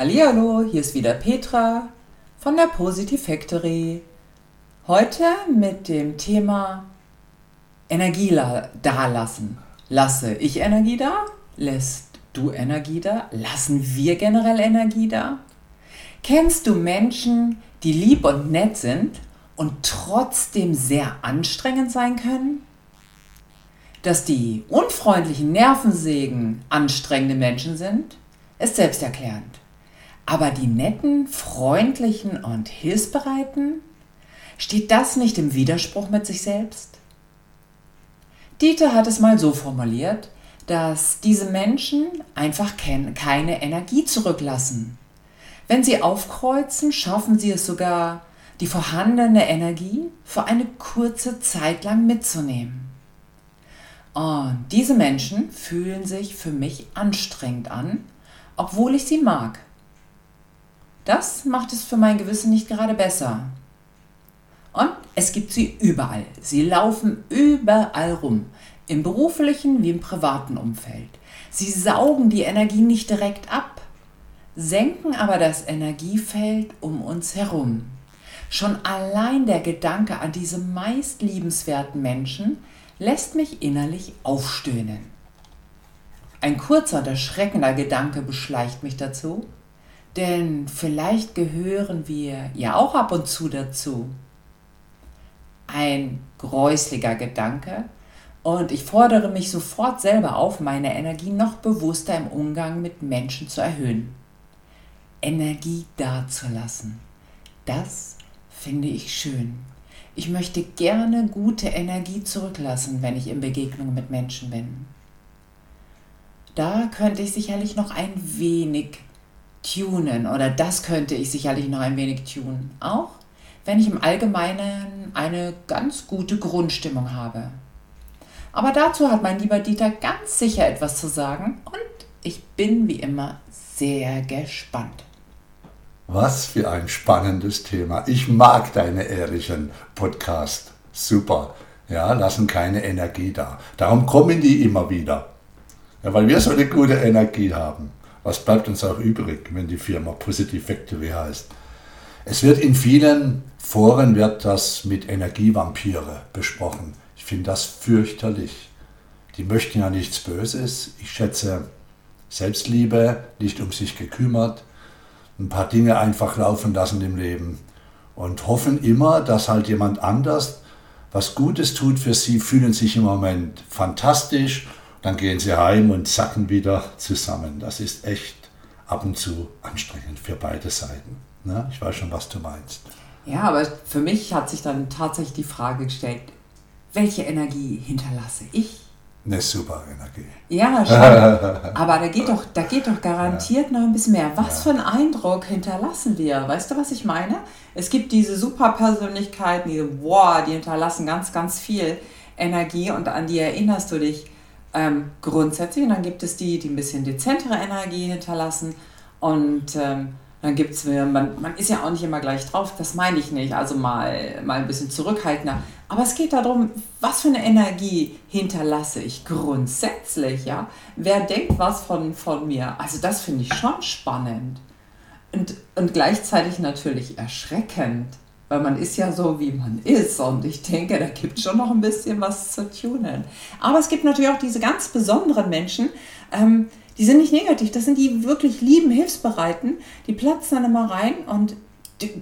Hallihallo, hier ist wieder Petra von der Positive Factory. Heute mit dem Thema Energie da lassen. Lasse ich Energie da? Lässt du Energie da? Lassen wir generell Energie da? Kennst du Menschen, die lieb und nett sind und trotzdem sehr anstrengend sein können? Dass die unfreundlichen Nervensägen anstrengende Menschen sind, ist selbsterklärend. Aber die netten, freundlichen und hilfsbereiten, steht das nicht im Widerspruch mit sich selbst? Dieter hat es mal so formuliert, dass diese Menschen einfach keine Energie zurücklassen. Wenn sie aufkreuzen, schaffen sie es sogar, die vorhandene Energie für eine kurze Zeit lang mitzunehmen. Und diese Menschen fühlen sich für mich anstrengend an, obwohl ich sie mag. Das macht es für mein Gewissen nicht gerade besser. Und es gibt sie überall. Sie laufen überall rum, im beruflichen wie im privaten Umfeld. Sie saugen die Energie nicht direkt ab, senken aber das Energiefeld um uns herum. Schon allein der Gedanke an diese meist liebenswerten Menschen lässt mich innerlich aufstöhnen. Ein kurzer und erschreckender Gedanke beschleicht mich dazu, denn vielleicht gehören wir ja auch ab und zu dazu. Ein gräusliger Gedanke und ich fordere mich sofort selber auf, meine Energie noch bewusster im Umgang mit Menschen zu erhöhen. Energie dazulassen. Das finde ich schön. Ich möchte gerne gute Energie zurücklassen, wenn ich in Begegnung mit Menschen bin. Da könnte ich sicherlich noch ein wenig tunen oder das könnte ich sicherlich noch ein wenig tunen. Auch wenn ich im Allgemeinen eine ganz gute Grundstimmung habe. Aber dazu hat mein lieber Dieter ganz sicher etwas zu sagen und ich bin wie immer sehr gespannt. Was für ein spannendes Thema. Ich mag deine ehrlichen Podcast. Super. Ja, lassen keine Energie da. Darum kommen die immer wieder. Ja, weil wir so eine gute Energie haben. Was bleibt uns auch übrig, wenn die Firma Positive Factory heißt? Es wird in vielen Foren wird das mit Energievampire besprochen. Ich finde das fürchterlich. Die möchten ja nichts Böses. Ich schätze Selbstliebe, nicht um sich gekümmert, ein paar Dinge einfach laufen lassen im Leben und hoffen immer, dass halt jemand anders was Gutes tut für sie, fühlen sich im Moment fantastisch, dann gehen sie heim und sacken wieder zusammen. Das ist echt ab und zu anstrengend für beide Seiten. Ne? Ich weiß schon, was du meinst. Ja, aber für mich hat sich dann tatsächlich die Frage gestellt, welche Energie hinterlasse ich? Eine super Energie. Ja, schon. Aber da geht doch, da geht doch garantiert ja. noch ein bisschen mehr. Was ja. für einen Eindruck hinterlassen wir? Weißt du, was ich meine? Es gibt diese Superpersönlichkeiten, die, boah, die hinterlassen ganz, ganz viel Energie und an die erinnerst du dich ähm, grundsätzlich. Und dann gibt es die, die ein bisschen dezentere Energie hinterlassen. Und ähm, dann gibt es, man, man ist ja auch nicht immer gleich drauf, das meine ich nicht. Also mal, mal ein bisschen zurückhaltender. Aber es geht darum, was für eine Energie hinterlasse ich grundsätzlich, ja? Wer denkt was von, von mir? Also das finde ich schon spannend. Und, und gleichzeitig natürlich erschreckend, weil man ist ja so, wie man ist. Und ich denke, da gibt es schon noch ein bisschen was zu tunen. Aber es gibt natürlich auch diese ganz besonderen Menschen, ähm, die sind nicht negativ, das sind die wirklich lieben, hilfsbereiten, die platzen dann immer rein und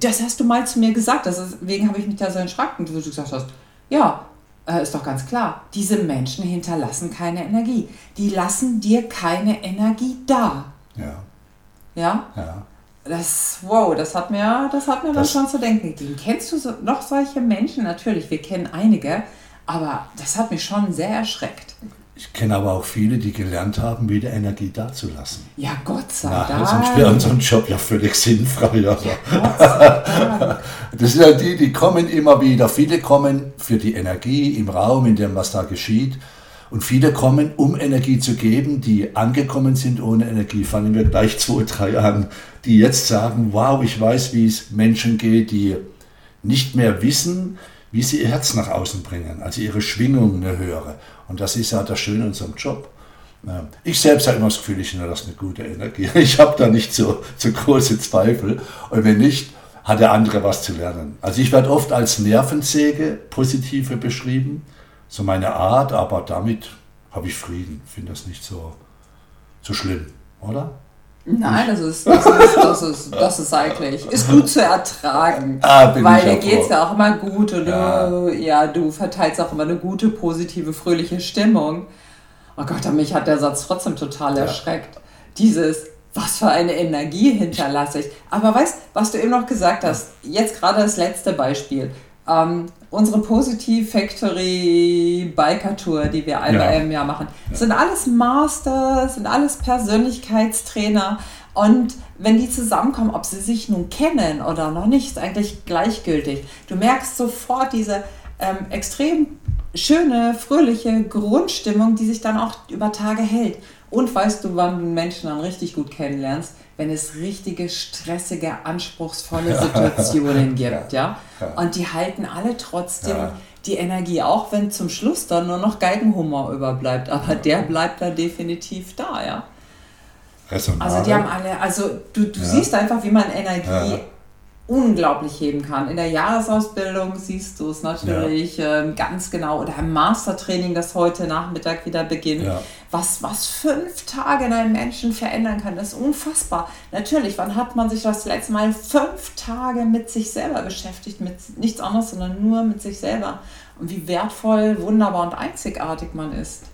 das hast du mal zu mir gesagt, deswegen habe ich mich da so erschrocken, wo du gesagt hast, ja, äh, ist doch ganz klar, diese Menschen hinterlassen keine Energie. Die lassen dir keine Energie da. Ja. Ja? Ja. Das, wow, das hat mir, das hat mir das, dann schon zu denken gegeben. Kennst du so, noch solche Menschen? Natürlich, wir kennen einige, aber das hat mich schon sehr erschreckt. Ich kenne aber auch viele, die gelernt haben, wieder Energie dazulassen. Ja, Gott sei Na, Dank. Sonst wäre unser Job ja völlig sinnfrei. Ja, das sind ja die, die kommen immer wieder. Viele kommen für die Energie im Raum, in dem was da geschieht. Und viele kommen, um Energie zu geben, die angekommen sind ohne Energie. Fangen wir gleich zwei, drei an, die jetzt sagen, wow, ich weiß, wie es Menschen geht, die nicht mehr wissen, wie sie ihr Herz nach außen bringen, also ihre Schwingung eine höhere. Und das ist ja das Schöne in unserem Job. Ich selbst habe immer das Gefühl, ich hinterlasse eine gute Energie. Ich habe da nicht so, so große Zweifel. Und wenn nicht, hat der andere was zu lernen. Also ich werde oft als Nervensäge positive beschrieben, so meine Art, aber damit habe ich Frieden. Finde das nicht so, so schlimm, oder? Nein, das ist, das ist, das ist, das ist eigentlich, ist gut zu ertragen. Ah, weil dir geht es ja auch immer gut und Ja. du, ja, du verteilst auch immer eine gute, positive, fröhliche Stimmung. Oh Gott, aber mich hat der Satz trotzdem total erschreckt. Dieses, was für eine Energie hinterlasse ich. Aber weißt, was du eben noch gesagt hast, jetzt gerade das letzte Beispiel. Ähm, unsere Positive Factory Biker Tour, die wir einmal Ja. im Jahr machen, sind alles Master, sind alles Persönlichkeitstrainer. Und wenn die zusammenkommen, ob sie sich nun kennen oder noch nicht, ist eigentlich gleichgültig. Du merkst sofort diese ähm, extrem schöne, fröhliche Grundstimmung, die sich dann auch über Tage hält. Und weißt du, wann du Menschen dann richtig gut kennenlernst? Wenn es richtige, stressige, anspruchsvolle Situationen gibt, ja? Ja. Und die halten alle trotzdem Ja. die Energie, auch wenn zum Schluss dann nur noch Geigenhumor überbleibt. Aber der bleibt da definitiv da, ja? Resonare. Also die haben alle, also du, du Ja. siehst einfach, wie man Energie Ja. Unglaublich heben kann. In der Jahresausbildung siehst du es natürlich ähm, ganz genau oder im Mastertraining, das heute Nachmittag wieder beginnt. Ja. Was, was fünf Tage in einem Menschen verändern kann, das ist unfassbar. Natürlich, wann hat man sich das letzte Mal fünf Tage mit sich selber beschäftigt, mit nichts anderes, sondern nur mit sich selber. Und wie wertvoll, wunderbar und einzigartig man ist.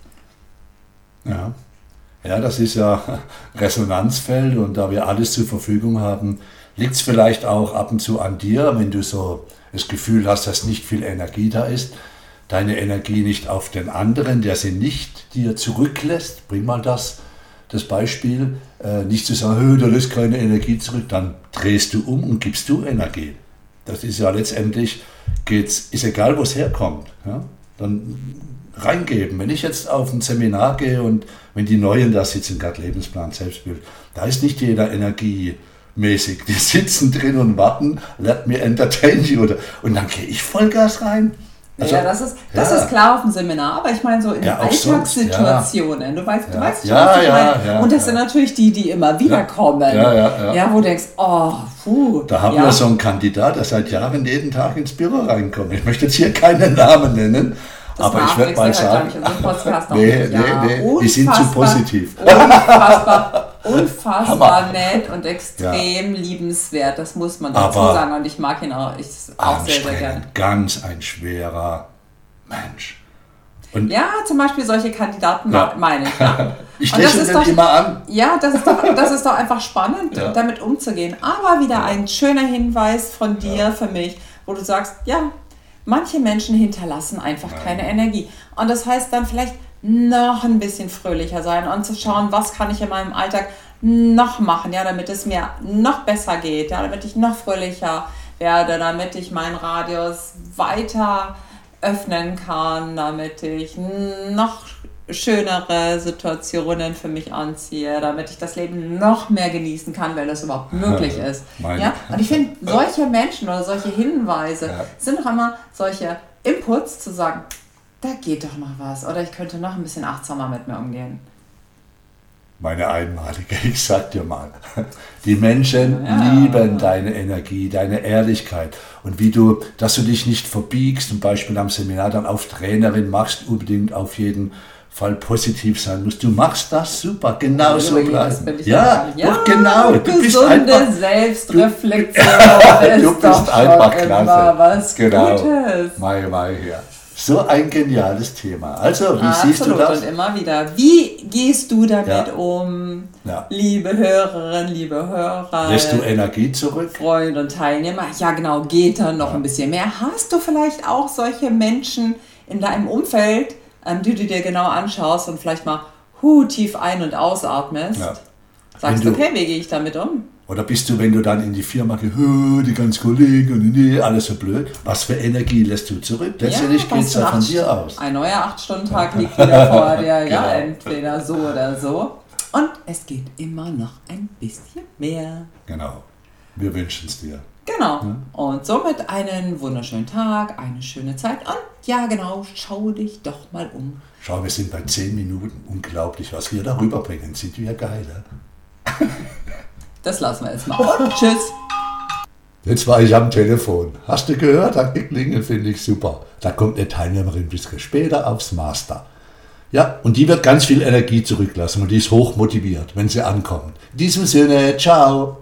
Ja. Ja, das ist ja Resonanzfeld und da wir alles zur Verfügung haben, liegt es vielleicht auch ab und zu an dir, wenn du so das Gefühl hast, dass nicht viel Energie da ist, deine Energie nicht auf den anderen, der sie nicht dir zurücklässt, bring mal das, das Beispiel, äh, nicht zu sagen, "Hö, da lässt keine Energie zurück, dann drehst du um und gibst du Energie. Das ist ja letztendlich, geht's, ist egal, wo es herkommt. Ja? Dann reingeben. Wenn ich jetzt auf ein Seminar gehe und wenn die Neuen da sitzen, gerade Lebensplan, Selbstbild, da ist nicht jeder energiemäßig. Die sitzen drin und warten, let me entertain you. Oder, und dann gehe ich Vollgas rein. Also, ja, das ist, das ja. ist klar auf dem Seminar, aber ich meine so in Ja, Alltagssituationen. Du weißt, du Ja. weißt schon, Ja, was ich ja, meine. ja, Und das ja. sind natürlich die, die immer wieder kommen. Ja, ja, ja. wo du denkst, oh, puh. Da haben ja. wir so einen Kandidat, der seit Jahren jeden Tag ins Büro reinkommt. Ich möchte jetzt hier keinen Namen nennen, Das aber ich werde mal sagen, nee, nee, Ja, nee, die sind zu positiv. Unfassbar, unfassbar Hammer. nett und extrem liebenswert. Das muss man dazu Aber sagen. Und ich mag ihn auch, ich, auch sehr, sehr gerne. ganz ein schwerer Mensch. Und Ja, zum Beispiel solche Kandidaten Ja. meine ich. Ja. ich das lächle ist den doch- immer an. Ja, das ist doch, das ist doch einfach spannend, Ja. damit umzugehen. Aber wieder ein schöner Hinweis von dir für mich, wo du sagst, ja, manche Menschen hinterlassen einfach keine Energie. Und das heißt dann vielleicht noch ein bisschen fröhlicher sein und zu schauen, was kann ich in meinem Alltag noch machen, ja, damit es mir noch besser geht, ja, damit ich noch fröhlicher werde, damit ich meinen Radius weiter öffnen kann, damit ich noch schönere Situationen für mich anziehe, damit ich das Leben noch mehr genießen kann, wenn das überhaupt möglich ist. Meine- Ja? Und ich finde, solche Menschen oder solche Hinweise Ja. sind doch immer solche Inputs zu sagen, da geht doch noch was oder ich könnte noch ein bisschen achtsamer mit mir umgehen. Meine einmalige, ich sag dir mal. Die Menschen Ja. lieben deine Energie, deine Ehrlichkeit und wie du, dass du dich nicht verbiegst, zum Beispiel am Seminar dann auf Trainerin machst, unbedingt auf jeden Fall positiv sein musst. Du machst das super, genau so bleiben. ich Ja, doch genau. Du bist einfach, Selbstreflexion du ist bist einfach klasse. was Genau. Gutes. Mai, Mai her. So ein geniales Thema. Also, wie siehst du Absolut das? und immer wieder. Wie gehst du damit Ja. um, Ja. liebe Hörerinnen, liebe Hörer? Lässt du Energie zurück? Freund und Teilnehmer. Ja, genau, geht dann noch ein bisschen mehr. Hast du vielleicht auch solche Menschen in deinem Umfeld, ähm, die du dir genau anschaust und vielleicht mal hu, tief ein- und ausatmest? Ja. Sagst du- okay, wie gehe ich damit um? Oder bist du, wenn du dann in die Firma gehst, "Hö, die ganzen Kollegen und nee, alles so blöd, was für Energie lässt du zurück? Letztendlich geht es ja von dir aus. Ein neuer 8-Stunden-Tag liegt wieder vor dir. Ja, Genau. entweder so oder so. Und es geht immer noch ein bisschen mehr. Genau. Wir wünschen es dir. Genau. Und somit einen wunderschönen Tag, eine schöne Zeit und Ja, genau, schau dich doch mal um. Schau, wir sind bei 10 Minuten. Unglaublich, was wir darüber bringen. Sind wir geil, ne? Das lassen wir jetzt mal. Und tschüss. Jetzt war ich am Telefon. Hast du gehört? Hat geklingelt, finde ich super. Da kommt eine Teilnehmerin ein bisschen später aufs Master. Ja, und die wird ganz viel Energie zurücklassen und die ist hoch motiviert, wenn sie ankommt. In diesem Sinne, ciao.